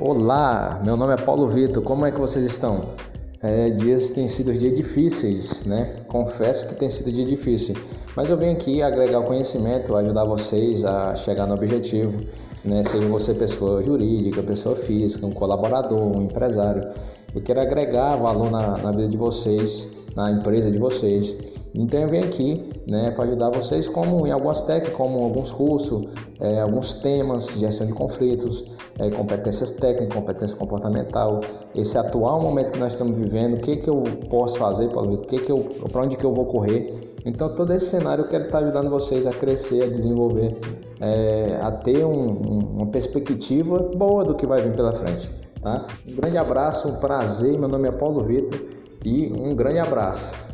Olá, meu nome é Paulo Vitor, como é que vocês estão? É, dias têm sido dias difíceis, né? Confesso que tem sido dia difícil, mas eu venho aqui agregar o conhecimento, ajudar vocês a chegar no objetivo, né? Seja você pessoa jurídica, pessoa física, um colaborador, um empresário. Eu quero agregar valor na, na vida de vocês, na empresa de vocês. Então eu venho aqui né, para ajudar vocês como em algumas técnicas, como alguns cursos, é, alguns temas, gestão de conflitos, é, competências técnicas, competência comportamental, esse atual momento que nós estamos vivendo, o que, que eu posso fazer, para onde que eu vou correr. Então todo esse cenário eu quero estar ajudando vocês a crescer, a desenvolver, é, a ter um, um, uma perspectiva boa do que vai vir pela frente. Tá? Um grande abraço, um prazer, meu nome é Paulo Vitor e um grande abraço.